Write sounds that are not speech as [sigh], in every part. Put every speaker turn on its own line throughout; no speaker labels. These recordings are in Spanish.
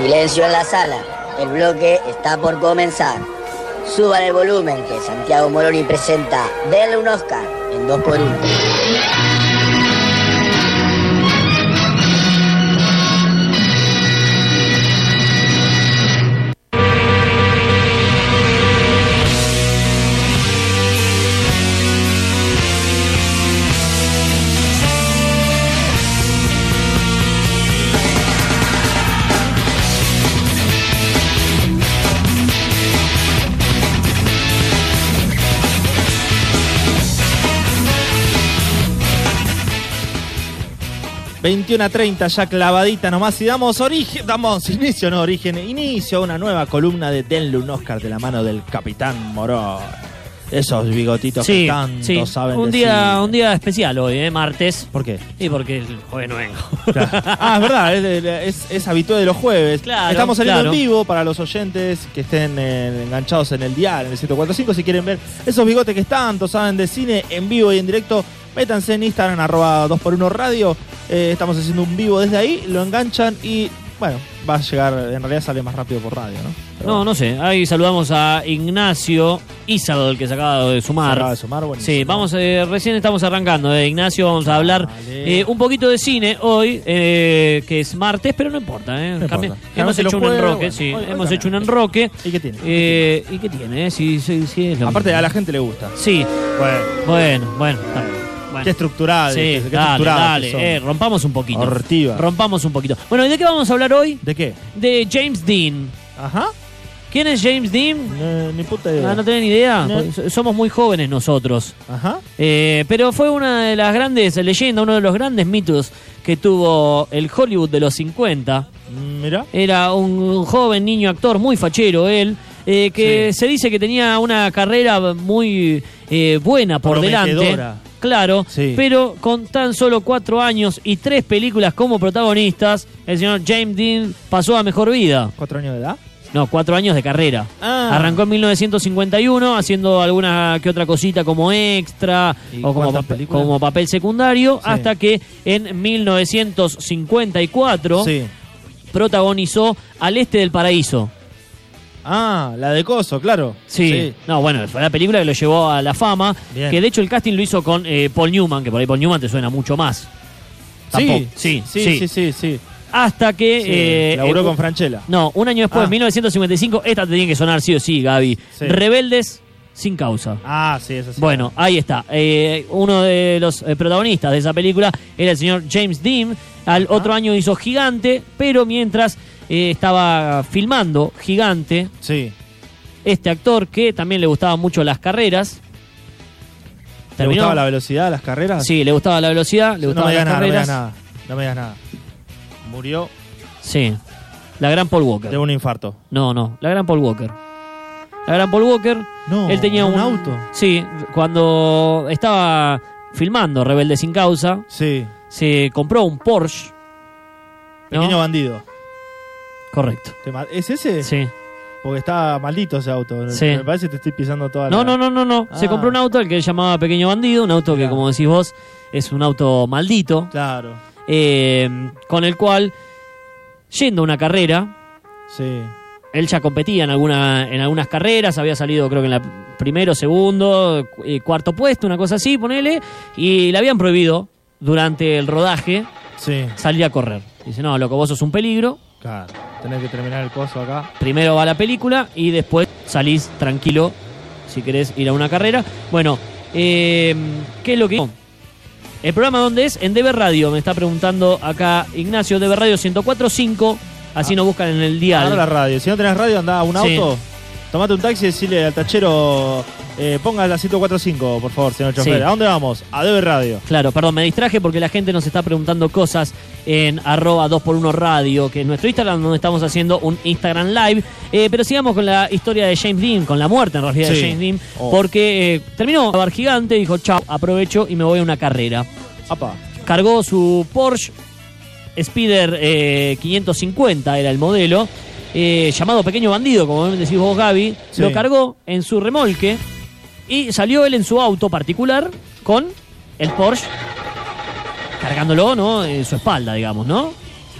Silencio en la sala. El bloque está por comenzar. Suban el volumen que Santiago Moroni presenta Denle un Oscar en 2x1.
A 30 ya clavadita nomás y damos origen, damos inicio, no origen, inicio a una nueva columna de Denle un Oscar de la mano del Capitán Morón. Esos bigotitos que tanto
sí.
saben
un
decir.
día, un día especial hoy, ¿eh? martes.
¿Por qué?
Y porque el jueves no vengo.
Ah, es verdad, es, es, es habitual de los jueves.
Claro,
Estamos saliendo
claro.
en vivo para los oyentes que estén eh, enganchados en el dial, en el 145. Si quieren ver esos bigotes que tanto saben de cine en vivo y en directo, métanse en Instagram, arroba 2x1 radio. Eh, estamos haciendo un vivo desde ahí, lo enganchan y, bueno, va a llegar, en realidad sale más rápido por radio, ¿no? Pero
No, no sé. Ahí saludamos a Ignacio Isabel, que se acaba de
se
sumar.
acaba de sumar, buenísimo.
Sí, vamos, eh, recién estamos arrancando, eh, Ignacio, vamos a hablar eh, un poquito de cine hoy, eh, que es martes, pero no importa, eh.
No
Cambi-
importa.
Hemos hecho un enroque,
bueno,
sí,
hoy- hoy
hemos
también.
hecho un enroque.
¿Y qué tiene?
¿Y qué tiene? Sí, sí, sí, es lo
Aparte,
mismo.
a la gente le gusta.
Sí,
Bueno,
bueno, bueno, bien. Bueno.
qué estructurado.
Sí,
qué
dale,
estructurado
dale,
son.
eh, rompamos un poquito.
Hortiva.
Rompamos un poquito. Bueno, ¿y de qué vamos a hablar hoy?
¿De qué?
De James Dean.
Ajá.
¿Quién es James Dean?
No, ni puta idea.
Ah, no tienen idea.
No.
Porque so- Somos muy jóvenes nosotros.
Ajá.
Eh, pero fue una de las grandes leyendas, uno de los grandes mitos que tuvo el Hollywood de los 50.
Mm, Mira.
Era un joven niño actor muy fachero él, eh, que
Sí.
se dice que tenía una carrera muy eh, buena por delante. Claro,
Sí.
pero con tan solo cuatro años y tres películas como protagonistas, el señor James Dean pasó a mejor vida.
¿Cuatro años de edad?
No, cuatro años de carrera.
Ah.
Arrancó en 1951 haciendo alguna que otra cosita como extra
¿Y
o como,
películas?
como papel secundario,
Sí.
hasta que en 1954
Sí.
protagonizó Al Este del Paraíso.
Ah, la de Coso, claro.
Sí. No, bueno, fue la película que lo llevó a la fama.
Bien.
Que de hecho el casting lo hizo con eh, Paul Newman, que por ahí Paul Newman te suena mucho más. Tampoco.
Sí,
Sí,
sí, sí, sí, sí.
Hasta que.
Sí,
eh,
laburó
eh,
con Franchella.
No, un año después,
Ah.
en 1955, esta te tiene que sonar sí o sí, Gaby.
Sí.
Rebeldes sin causa.
Ah, sí, eso sí.
Bueno, ahí está. Eh, uno de los protagonistas de esa película era el señor James Dean. Al otro año hizo Gigante, pero mientras eh, estaba filmando Gigante,
Sí.
este actor que también le gustaban mucho las carreras.
¿Te
terminó-
gustaba la velocidad de las carreras?
Sí, le gustaba la velocidad, le
no
gustaban
me digas
las
nada, no me
carreras.
digas nada. No me digas nada. Murió
Sí, la gran Paul Walker.
de un infarto.
No, no, la gran Paul Walker. La gran Paul Walker.
No,
él tenía
un
un,
auto.
Sí, cuando estaba filmando Rebelde sin causa,
Sí.
se compró un Porsche. ¿no?
Pequeño bandido.
Correcto.
¿Te ma- ¿Es ese?
Sí.
Porque está maldito ese auto.
Sí.
Me parece que te estoy pisando toda
No,
la...
no, no, no, no. Se
Ah.
compró un auto al que él llamaba Pequeño Bandido, un auto que, como decís vos, es un auto maldito,
Claro.
eh, con el cual, yendo a una carrera,
Sí.
él ya competía en, alguna, en algunas carreras, había salido creo que en la primero, segundo, eh, cuarto puesto, una cosa así, ponele, y le habían prohibido durante el rodaje
Sí.
salir a correr. Dice, no, loco, vos sos un peligro,
Claro. Tenés que terminar el coso acá.
primero va la película y después salís tranquilo si querés ir a una carrera. Bueno, eh, ¿qué es lo que... El programa dónde es? En DB Radio, me está preguntando acá Ignacio, DB Radio 1045, así nos buscan en el dial.
Agarra la radio. Si no tenés radio, andá a un
Sí.
auto. Tomate un taxi y decirle al tachero, eh, ponga la 1045, por favor, señor chofer.
Sí.
¿A dónde vamos? A DB Radio.
Claro, perdón, me distraje porque la gente nos está preguntando cosas en arroba 2x1 radio, que es nuestro Instagram, donde estamos haciendo un Instagram Live. Eh, pero sigamos con la historia de James Dean, con la muerte en realidad de. James Dean,
Oh.
porque eh, terminó bar gigante, dijo, chao, aprovecho y me voy a una carrera.
Apa.
Cargó su Porsche Spider eh, 550, era el modelo, eh, llamado Pequeño Bandido, como decís vos, Gaby.
Sí.
Lo cargó en su remolque y salió él en su auto particular con el Porsche cargándolo, ¿no? En su espalda, digamos, ¿no?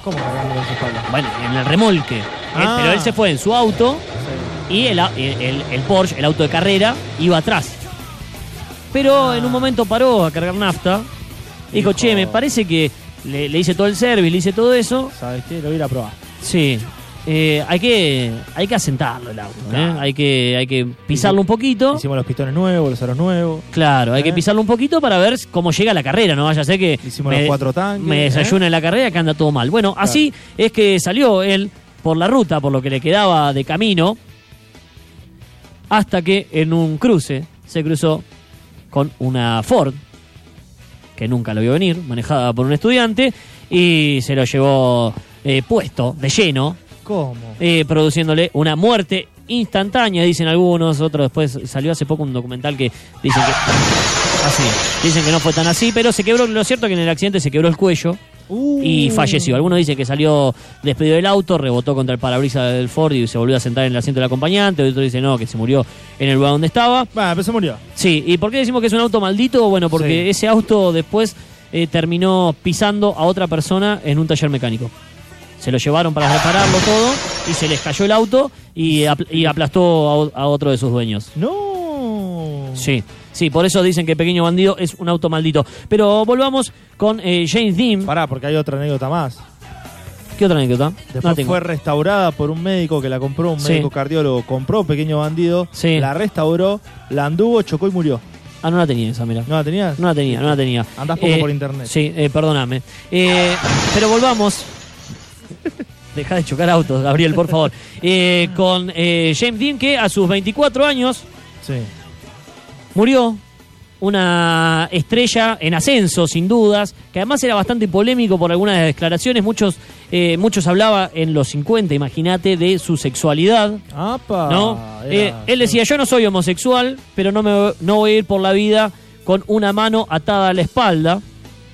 ¿Cómo cargando con su espalda?
Bueno, en el remolque. Él-
Ah.
pero él se fue en su auto
Sí.
y el, a- el- el- Porsche, el auto de carrera, iba atrás. Pero en un momento paró a cargar nafta. Dijo,
Dijo-
che, me parece que le, le hice todo el service, le hice todo eso.
¿Sabes qué? Lo voy a ir a probar.
Sí. Eh, hay que hay que asentarlo el auto, ¿eh? Hay que hay que pisarlo un poquito.
Hicimos los pistones nuevos, los aros nuevos.
Claro, hay que
¿Eh?
pisarlo un poquito para ver cómo llega la carrera, no vaya a ser que
Hicimos los cuatro tanques,
me desayune en la carrera que anda todo mal. Bueno, así es que salió él por la ruta, por lo que le quedaba de camino, hasta que en un cruce se cruzó con una Ford, que nunca lo vio venir, manejada por un estudiante, y se lo llevó puesto de lleno
¿Cómo?
eh, produciéndole una muerte instantánea, dicen algunos, otros después salió hace poco un documental que dicen que así, dicen que no fue tan así, pero se quebró, lo cierto es que en el accidente se quebró el cuello
Uh.
y falleció. Algunos dicen que salió despedido del auto, rebotó contra el parabrisas del Ford y se volvió a sentar en el asiento del acompañante, otros dicen no, que se murió en el lugar donde estaba.
Va, pero se murió.
Sí, ¿y por qué decimos que es un auto maldito? Bueno, porque
Sí.
ese auto después eh, terminó pisando a otra persona en un taller mecánico. Se lo llevaron para repararlo todo y se les cayó el auto y, apl- y aplastó a, otro de sus dueños.
No.
Sí, sí, por eso dicen que Pequeño Bandido es un auto maldito. Pero volvamos con eh, James Dean.
Pará, porque hay otra anécdota más.
¿Qué otra anécdota?
Después
No
fue restaurada por un médico que la compró, un
Sí.
médico cardiólogo. Compró Pequeño Bandido,
Sí.
la restauró, la anduvo, chocó y murió.
Ah, no la tenía esa, mira.
¿No la tenías?
No la tenía, no la tenía.
Andás poco por internet.
Sí, eh, perdóname. Eh, pero volvamos. [laughs] Deja de chocar autos, Gabriel, por favor. Eh, con eh, James Dean, que a sus 24 años
Sí.
murió. Una estrella en ascenso, sin dudas, que además era bastante polémico por algunas declaraciones. Muchos, eh, muchos hablaba en los 50, imagínate, de su sexualidad.
¡Apa!
¿no? Eh, él decía, yo no soy homosexual, pero no, me, no voy a ir por la vida con una mano atada a la espalda.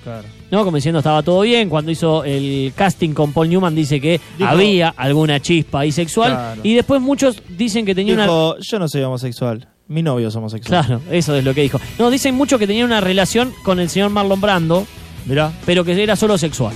Claro.
¿No? Como diciendo estaba todo bien. Cuando hizo el casting con Paul Newman dice que
Dijo-
había alguna chispa bisexual.
Claro.
Y después muchos dicen que tenía una...
Dijo, yo no soy homosexual. Mi novio es homosexual.
Claro, eso es lo que dijo. No, dicen mucho que tenía una relación con el señor Marlon Brando,
Mirá.
pero que era solo sexual.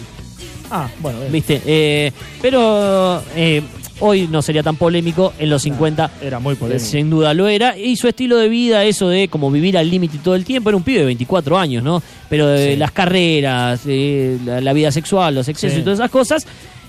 Ah, bueno. bien.
¿Viste? Eh, pero eh, hoy no sería tan polémico. En los 50
Era muy polémico.
Sin duda lo era. Y su estilo de vida, eso de como vivir al límite todo el tiempo, era un pibe de 24 años, ¿no? Pero de
Sí.
las carreras, eh, la, la vida sexual, los excesos
Sí.
y todas esas cosas,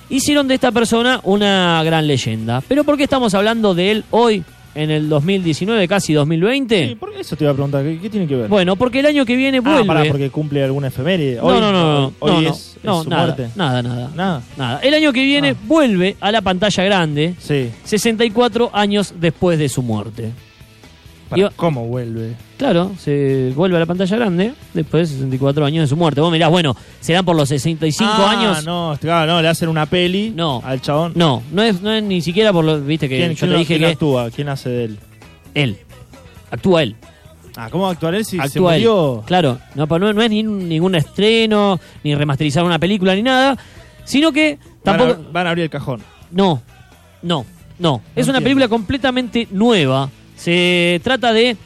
hicieron de esta persona una gran leyenda. Pero ¿por qué estamos hablando de él hoy, en el 2019, casi 2020?
Sí, por eso te iba a preguntar, ¿qué, qué tiene que ver?
Bueno, porque el año que viene
ah,
vuelve.
pará, porque cumple alguna efeméride.
no,
Hoy-
no, no, no,
Hoy
no, no,
es, su
nada,
muerte.
nada, nada,
Nada.
nada. El año que viene
Ah.
vuelve a la pantalla grande,
Sí.
64 años después de su muerte. Iba-
¿Cómo vuelve?
Claro, se vuelve a la pantalla grande después de 64 años de su muerte. Vos mirás, bueno, serán por los 65
Ah,
años.
No, claro, no, le hacen una peli
No.
al chabón.
No, no es, no es ni siquiera por lo. Viste que
¿Quién,
yo
quién
te dije
quién
que.
actúa? ¿Quién hace de él?
Él. Actúa él.
Ah, ¿cómo va a actuar él si se
actúa él.
murió?
Claro, no, no, no es ni ningún estreno, ni remasterizar una película, ni nada. Sino que
Van a-
tampoco.
Van a, abrir el cajón.
No, no, no. es una película completamente nueva. Se trata de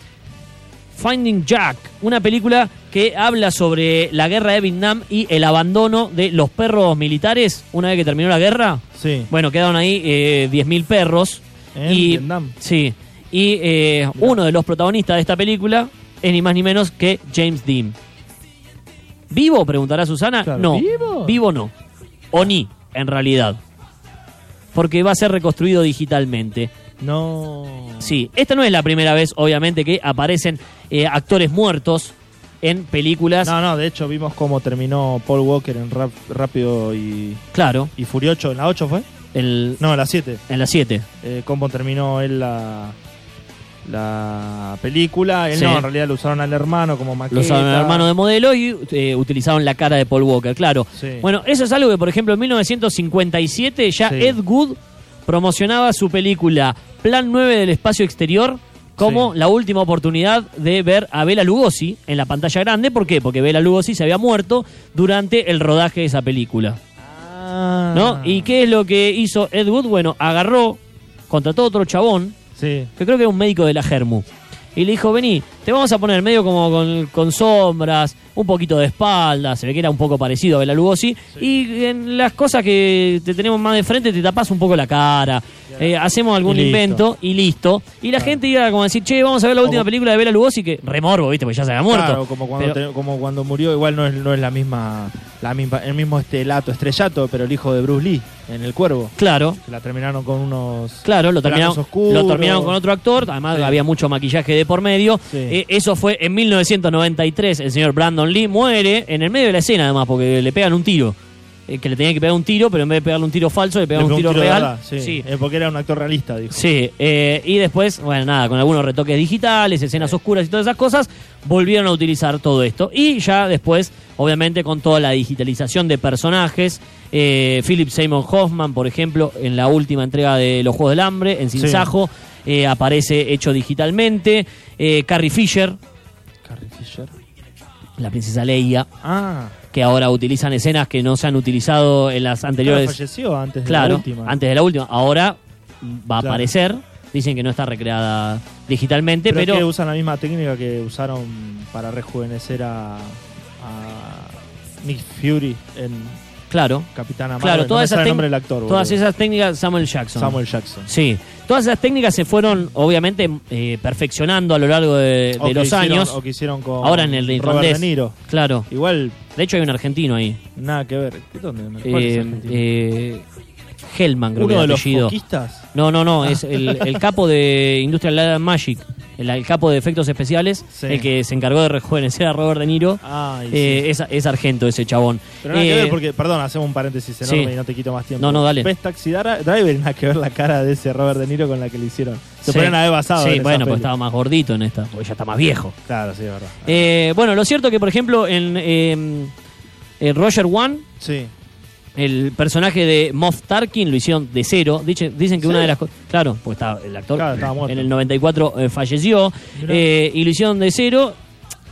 Finding Jack, una película que habla sobre la guerra de Vietnam y el abandono de los perros militares una vez que terminó la guerra.
Sí.
Bueno, quedaron ahí eh, 10.000 perros.
En
y,
Vietnam.
Sí. Y eh, uno de los protagonistas de esta película es ni más ni menos que James Dean. ¿Vivo? Preguntará Susana.
Claro,
no.
¿vivo?
Vivo no. O ni, en realidad. Porque va a ser reconstruido digitalmente.
No.
Sí, esta no es la primera vez, obviamente, que aparecen eh, actores muertos en películas.
No, no, de hecho vimos cómo terminó Paul Walker en Rap- Rápido y,
Claro,
y Furiocho. ¿En la 8 fue?
el,
No, en la 7.
en la 7.
Eh, cómo terminó él la, la película. Él
Sí.
no, en realidad lo usaron al hermano como maqueta.
Lo usaron el hermano de modelo y eh, utilizaron la cara de Paul Walker, claro.
Sí.
Bueno, eso es algo que, por ejemplo, en 1957 ya
Sí.
Ed Wood promocionaba su película Plan 9 del espacio exterior como
Sí.
la última oportunidad de ver a Bela Lugosi en la pantalla grande. ¿Por qué? Porque Bela Lugosi se había muerto durante el rodaje de esa película.
Ah.
¿No? ¿Y qué es lo que hizo Ed Wood? Bueno, agarró, contrató a otro chabón,
Sí.
que creo que era un médico de la Germu, y le dijo, vení, te vamos a poner medio como con, con sombras, un poquito de espalda, se ve que era un poco parecido a Bela Lugosi, y en las cosas que te tenemos más de frente te tapas un poco la cara, eh, hacemos algún
Y
invento y listo. Y la gente iba como a decir, che, vamos a ver la última
Como-
película de Bela Lugosi, que remorbo, ¿viste? Porque ya se había muerto.
Claro, como cuando,
Pero-
te- como cuando murió, igual no es, no es la misma, la misma, el mismo estelato, estrellato, pero el hijo de Bruce Lee en El Cuervo.
Claro,
que La terminaron con unos.
Claro, lo terminaron,
oscuros.
lo terminaron con otro actor, además
Sí.
había mucho maquillaje de por medio.
Sí.
Eh, eso fue en 1993, el señor Brandon Lee muere en el medio de la escena además, porque le pegan un tiro. Eh, que le tenía que pegar un tiro, pero en vez de pegarle un tiro falso, le
pegó
un tiro, real.
verdad, sí.
sí.
Eh, porque era un actor realista, dijo.
Sí, eh, y después, bueno, nada, con algunos retoques digitales, escenas oscuras y todas esas cosas, volvieron a utilizar todo esto. Y ya después, obviamente, con toda la digitalización de personajes, Philip Seymour Hoffman, por ejemplo, en la última entrega de Los Juegos del Hambre, en Sin
Sí.
Sajo, eh, aparece hecho digitalmente. Carrie Fisher,
Carrie Fisher.
la princesa Leia,
Ah,
que ahora utilizan escenas que no se han utilizado en las
claro,
anteriores.
falleció antes de
Claro,
la última.
antes de la última. Ahora va a
Claro.
aparecer. Dicen que no está recreada digitalmente,
pero,
pero,
es que usan la misma técnica que usaron para rejuvenecer a, a Nick Fury en
claro,
Capitana Marvel.
Claro, todas esas
nombre del actor.
todas esas técnicas Samuel Jackson.
Samuel Jackson.
Sí, todas esas técnicas se fueron obviamente eh, perfeccionando a lo largo de,
que
los
hicieron-
años.
O que hicieron con
Ahora en el
Robert
irlandés.
De Niro.
Claro,
Igual,
de hecho hay un argentino ahí.
nada que ver. ¿Qué dónde? ¿Cuál es
Eh, eh, Hellman creo que
Uno
es
de
el
los foquistas.
No, no, no, es el, el capo de Industrial Light Magic, el, el capo de efectos especiales,
Sí.
el que se encargó de rejuvenecer a Robert De Niro.
Ay,
Eh,
sí.
es, es argento ese chabón.
Pero nada que
Eh,
ver porque, perdón, hacemos un paréntesis enorme
sí.
y no te quito más tiempo.
No, no, dale.
Ves Taxi Driver nada que ver la cara de ese Robert De Niro con la que le hicieron. Se ponen a haber basado
Sí,
en esa
bueno, pues
peli.
estaba más gordito en esta, porque ya está más viejo.
Claro, sí, es verdad.
Eh, bueno, lo cierto que, por ejemplo, en eh, Roger One,
Sí.
El personaje de Moff Tarkin lo hicieron de cero. Dice- dicen que
¿Sí?
una de las cosas. Claro, pues estaba el actor
Claro,
en el 94 eh, falleció. Eh, y lo hicieron de cero.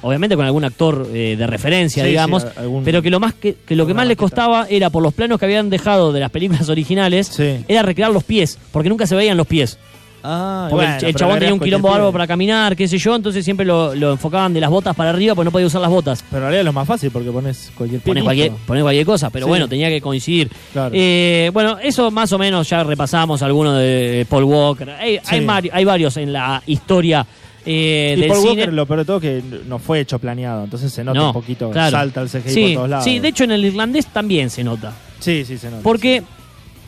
Obviamente con algún actor eh, de referencia,
Sí,
digamos.
sí, algún-
pero que lo más que, que lo que más les costaba era por los planos que habían dejado de las películas originales, era recrear los pies, porque nunca se veían los pies.
Ah,
Porque
bueno,
el, chabón tenía un quilombo bárbaro para caminar, qué sé yo, entonces siempre lo, lo enfocaban de las botas para arriba porque no podía usar las botas.
Pero en realidad es lo más fácil porque pones cualquier pie.
Pones cualquier, ponés cualquier cosa, pero
Sí.
bueno, tenía que coincidir.
Claro.
Eh, bueno, eso más o menos ya repasamos algunos de Paul Walker. Hay, hay, varios en la historia eh,
y
del
Paul
cine.
Walker, lo peor de todo, que no fue hecho planeado. Entonces se nota
No,
un poquito.
claro.
Salta el CGI
sí,
por todos lados.
sí, de hecho en el irlandés también se nota.
Sí, sí, se nota.
Porque,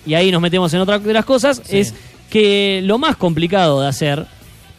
y ahí nos metemos en otra de las cosas, es que lo más complicado de hacer,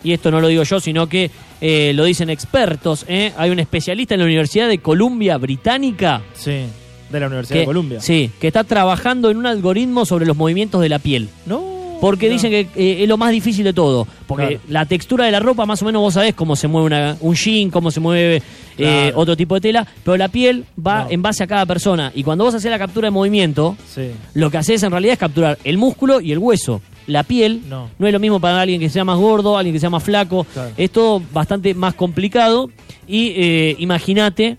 y esto no lo digo yo, sino que eh, lo dicen expertos, ¿eh? hay un especialista en la Universidad de Columbia Británica
Sí, de la Universidad
que,
de Columbia.
sí, que está trabajando en un algoritmo sobre los movimientos de la piel.
No.
Porque
no.
dicen que eh, es lo más difícil de todo. Porque
Claro.
la textura de la ropa, más o menos vos sabés cómo se mueve una- un jean, cómo se mueve eh, otro tipo de tela, pero la piel va
No.
en base a cada persona. Y cuando vos haces la captura de movimiento,
Sí.
lo que haces en realidad es capturar el músculo y el hueso. La piel
No.
es lo mismo para alguien que sea más gordo, alguien que sea más flaco.
Claro.
Es todo bastante más complicado. Y eh, imagínate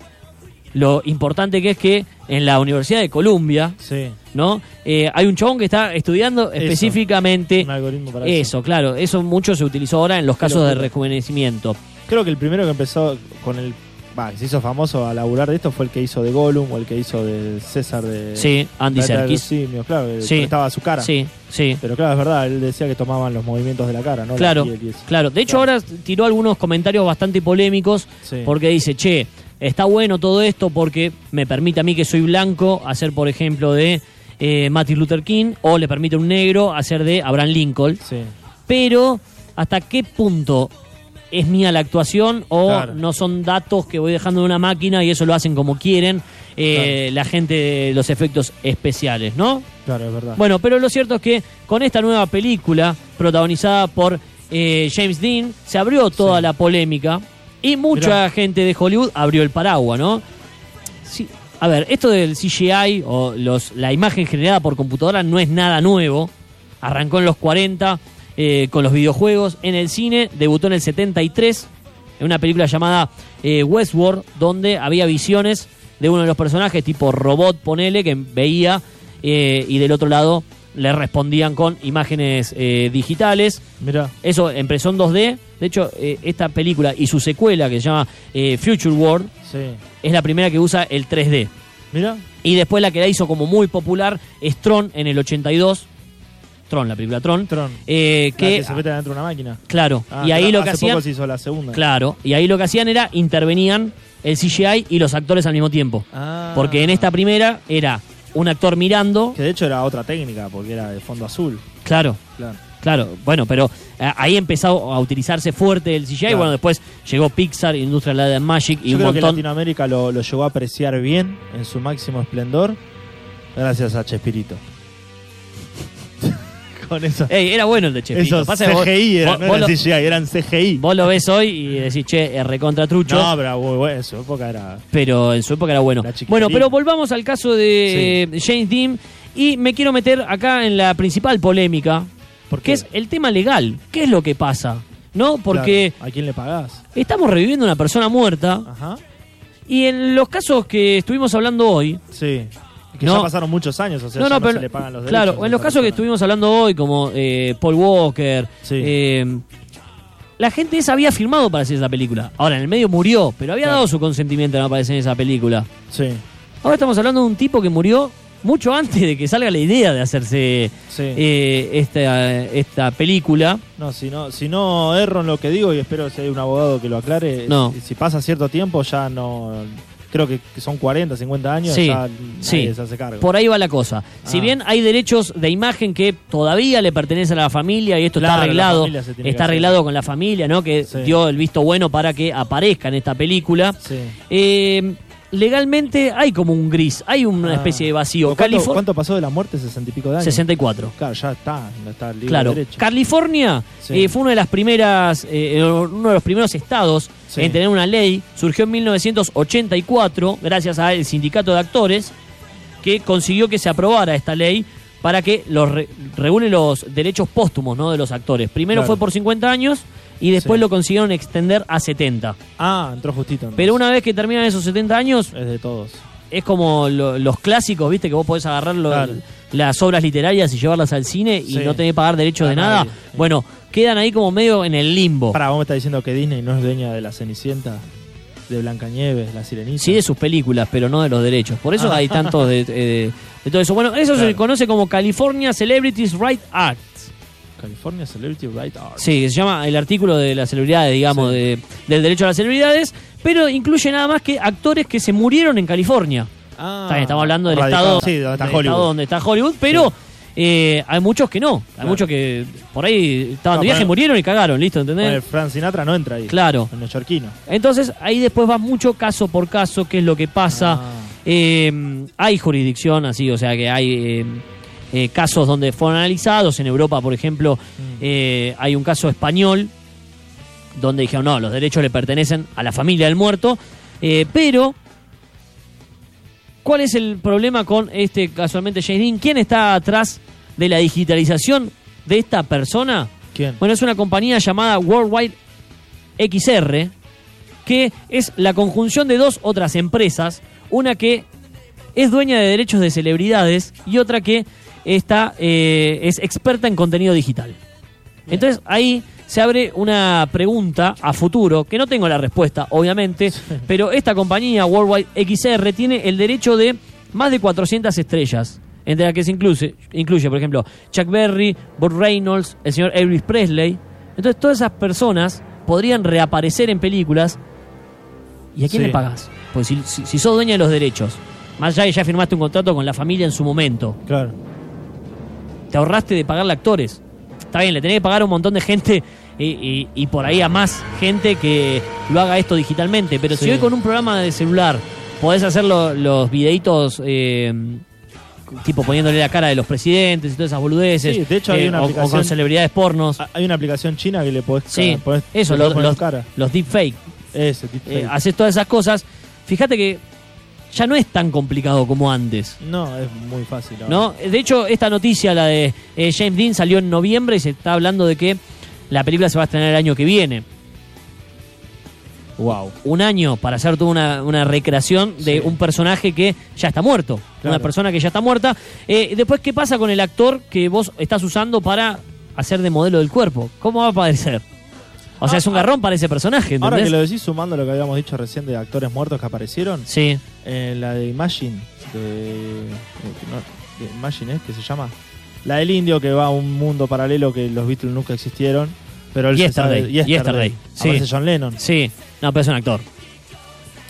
lo importante que es que en la Universidad de Columbia,
Sí.
¿no? Eh, hay un chabón que está estudiando
Eso.
específicamente
Un algoritmo para
eso,
eso.
claro. Eso mucho se utilizó ahora en los casos de rejuvenecimiento.
Creo que el primero que empezó con el. Que se hizo famoso a laburar de esto fue el que hizo de Gollum o el que hizo de César de.
Sí, Andy Serkis.
Simios, claro,
Sí.
estaba su cara.
Sí, sí.
Pero claro, es verdad, él decía que tomaban los movimientos de la cara, ¿no? La
Claro,
piel
claro. De hecho,
Claro.
ahora tiró algunos comentarios bastante polémicos
Sí.
porque dice, che, está bueno todo esto porque me permite a mí que soy blanco hacer, por ejemplo, de eh, Martin Luther King o le permite a un negro hacer de Abraham Lincoln.
Sí.
Pero, ¿hasta qué punto es mía la actuación o
Claro.
no son datos que voy dejando en una máquina y eso lo hacen como quieren eh, la gente de los efectos especiales, ¿no?
Claro, es verdad.
Bueno, pero lo cierto es que con esta nueva película, protagonizada por eh, James Dean, se abrió toda
Sí.
la polémica y mucha
Mirá.
gente de Hollywood abrió el paraguas, ¿no? Sí, a ver, esto del CGI o los, la imagen generada por computadora no es nada nuevo. Arrancó en los 40 eh, con los videojuegos. En el cine debutó en el 73 en una película llamada eh, Westworld, donde había visiones de uno de los personajes, tipo robot, ponele, que veía, eh, y del otro lado le respondían con imágenes eh, digitales.
Mira.
Eso empezó en 2D. De hecho, eh, esta película y su secuela, que se llama eh, Future World,
Sí.
es la primera que usa el 3D.
Mira.
Y después la que la hizo como muy popular es Tron en el 82. Tron, la película Tron.
Tron.
Eh,
Que,
que,
se mete dentro de una máquina.
claro,
Ah,
y ahí lo que
hace
hacían...
poco se hizo la segunda.
Claro, y ahí lo que hacían era intervenían el CGI y los actores al mismo tiempo.
Ah.
Porque en esta primera era un actor mirando,
Que de hecho era otra técnica, porque era de fondo azul.
claro,
Claro.
claro, bueno, pero eh, ahí empezó a utilizarse fuerte el CGI,
Claro.
bueno, después llegó Pixar, Industrial Light and Magic y
Yo
un
creo que
montón.
Latinoamérica lo, lo llegó a apreciar bien en su máximo esplendor gracias a Chespirito. Con eso.
Ey, era bueno el de Chespirito.
Esos
Pasa que vos-
CGI eran,
vos-
no
vos
eran
lo-
CGI, eran CGI.
Vos lo ves hoy y decís, che, recontra trucho.
No, pero bueno, en su época era.
pero en su época era bueno.
La.
Bueno, pero volvamos al caso de eh, James Dean y me quiero meter acá en la principal polémica,
¿Por
que
qué?
es el tema legal. ¿Qué es lo que pasa? ¿No? Porque
Claro, ¿A quién le pagás?
estamos reviviendo una persona muerta
Ajá.
y en los casos que estuvimos hablando hoy,
Sí. Que
No.
ya pasaron muchos años, o sea,
no,
ya
no, pero
se le pagan los
claro,
derechos a
en los casos que estuvimos hablando hoy, como eh, Paul Walker,
Sí.
eh, la gente esa había firmado para hacer esa película. Ahora, en el medio murió, pero había
Claro.
dado su consentimiento a no aparecer en esa película.
Sí,
Ahora estamos hablando de un tipo que murió mucho antes de que salga la idea de hacerse
sí.
eh, esta, esta película.
No, si no, si no erro en lo que digo y espero si hay un abogado que lo aclare,
No.
si pasa cierto tiempo ya no, creo que son 40, 50 años,
Sí,
ya
sí.
se hace cargo.
Por ahí va la cosa. Si
Ah.
bien hay derechos de imagen que todavía le pertenecen a la familia y esto
Claro,
está
la
arreglado, está arreglado con la familia, ¿no? Que
Sí.
dio el visto bueno para que aparezca en esta película.
Sí.
Eh, legalmente hay como un gris, hay una
Ah.
especie de vacío.
¿Cuánto,
California
cuánto pasó de la muerte? 60 y pico de años.
64.
Claro, ya está, no está libre
Claro,
de derecho.
California
Sí.
eh, fue una de las primeras, eh, uno de los primeros estados
Sí.
en tener una ley. Surgió en 1984 gracias al sindicato de actores que consiguió que se aprobara esta ley para que los re- regule los derechos póstumos ¿no? de los actores. Primero
Claro.
fue por 50 años y después
Sí.
lo consiguieron extender a 70.
Ah, entró justito. entonces.
Pero una vez que terminan esos 70 años,
Es de todos.
es como lo- los clásicos, ¿viste? Que vos podés agarrar lo-
Claro.
Las obras literarias y llevarlas al cine y
Sí.
no tenés que pagar derechos de nada.
nadie.
Bueno, quedan ahí como medio en el limbo.
Para, vos me estás diciendo que Disney no es dueña de la Cenicienta, de Blancanieves, la Sirenita.
Sí de sus películas, pero no de los derechos. Por eso
Ah.
hay tantos de, de- de todo eso. Bueno, eso se conoce como California Celebrities Right Act.
California Celebrity Right Art.
Sí, se llama el artículo de las celebridades, digamos,
Sí.
de- del derecho a las celebridades, pero incluye nada más que actores que se murieron en California.
Ah,
Está bien, estamos hablando del
radicado-
estado,
Sí, donde está
del
Hollywood.
estado donde está Hollywood, pero eh, hay muchos que no. Hay
Claro.
muchos que por ahí estaban
No,
de viaje, murieron y cagaron, listo, ¿entendés?
Bueno, Frank Sinatra no entra ahí.
Claro.
El neoyorquino.
Entonces ahí después va mucho caso por caso, qué es lo que pasa.
Ah.
Eh, hay jurisdicción así, o sea que hay eh, eh, casos donde fueron analizados. En Europa, por ejemplo,
Mm.
eh, hay un caso español donde dijeron, no, los derechos le pertenecen a la familia del muerto. Eh, pero, ¿cuál es el problema con este casualmente James Dean? ¿Quién está atrás de la digitalización de esta persona?
¿Quién?
Bueno, es una compañía llamada Worldwide XR, que es la conjunción de dos otras empresas, una que es dueña de derechos de celebridades y otra que está, eh, es experta en contenido digital. Entonces ahí se abre una pregunta a futuro, que no tengo la respuesta, obviamente, pero esta compañía, Worldwide XR, tiene el derecho de más de 400 estrellas, entre las que se incluye, incluye por ejemplo, Chuck Berry, Burt Reynolds, el señor Elvis Presley. Entonces todas esas personas podrían reaparecer en películas. ¿Y a quién
Sí.
le pagas? Pues si, si, si sos dueña de los derechos, más allá de que ya firmaste un contrato con la familia en su momento,
Claro.
te ahorraste de pagarle actores. Está bien, le tenés que pagar a un montón de gente y, y- y por ahí a más gente que lo haga esto digitalmente. Pero si hoy con un programa de celular podés hacer lo- los videitos eh, tipo poniéndole la cara de los presidentes y todas esas boludeces,
Sí, de hecho hay
eh,
una
o- o,
aplicación-
con celebridades pornos.
Ah, Hay una aplicación china que le podés
Sí,
ca- podés-
eso, los, los,
cara.
los deepfake.
Ese tipo
Eh, haces todas esas cosas. Fíjate que ya no es tan complicado como antes.
No, es muy fácil. ahora.
¿no? De hecho, esta noticia, la de eh, James Dean, salió en noviembre y se está hablando de que la película se va a estrenar el año que viene.
Wow.
un año para hacer toda una, una recreación de
Sí.
un personaje que ya está muerto.
Claro.
Una persona que ya está muerta. Eh, después, ¿qué pasa con el actor que vos estás usando para hacer de modelo del cuerpo? ¿Cómo va a parecer? O sea, es un
ah.
garrón para ese personaje,
Ahora que
¿entendés?
lo decís sumando lo que habíamos dicho recién de actores muertos que aparecieron,
Sí,
en la de Imagine, de, de- no, de Imagine es que se llama, la del indio que va a un mundo paralelo que los Beatles nunca existieron, pero él
Yesterday,
sabe-
Yesterday, sí.
Aparece John Lennon,
sí. No, pero es un actor.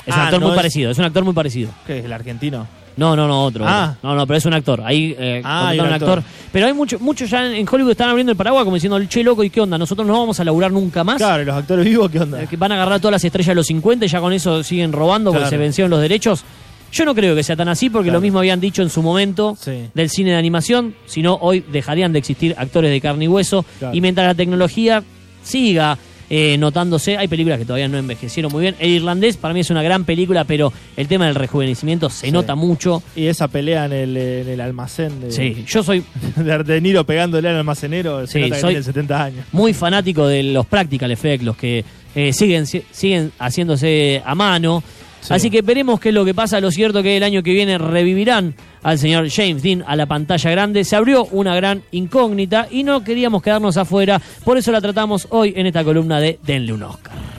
Es un
Ah,
actor
no
muy
es-
parecido, es un actor muy parecido.
que es el argentino.
No, no, no, otro.
Ah.
otro. No, no, pero es un actor. Ahí eh,
Ah, un
actor.
actor.
Pero hay muchos muchos ya en Hollywood están abriendo el paraguas como diciendo, che, loco, ¿y qué onda? Nosotros no vamos a laburar nunca más.
Claro, ¿y los actores vivos qué onda?
Eh, que van a agarrar todas las estrellas de los 50 y ya con eso siguen robando porque se vencieron los derechos. Yo no creo que sea tan así porque
Claro.
lo mismo habían dicho en su momento
Sí.
del cine de animación, si no hoy dejarían de existir actores de carne y hueso
Claro.
y mientras la tecnología siga eh, notándose, hay películas que todavía no envejecieron muy bien. El irlandés para mí es una gran película, pero el tema del rejuvenecimiento se
Sí.
nota mucho.
Y esa pelea en el, en el almacén de,
Sí, yo soy [laughs]
de De Niro pegándole al almacenero, se
Sí,
nota que
soy-
tiene 70 años.
muy fanático de los practical effects, los que eh, siguen, si- siguen haciéndose a mano.
Sí.
Así que veremos qué es lo que pasa. Lo cierto que el año que viene revivirán al señor James Dean a la pantalla grande. Se abrió una gran incógnita y no queríamos quedarnos afuera. Por eso la tratamos hoy en esta columna de Denle un Oscar.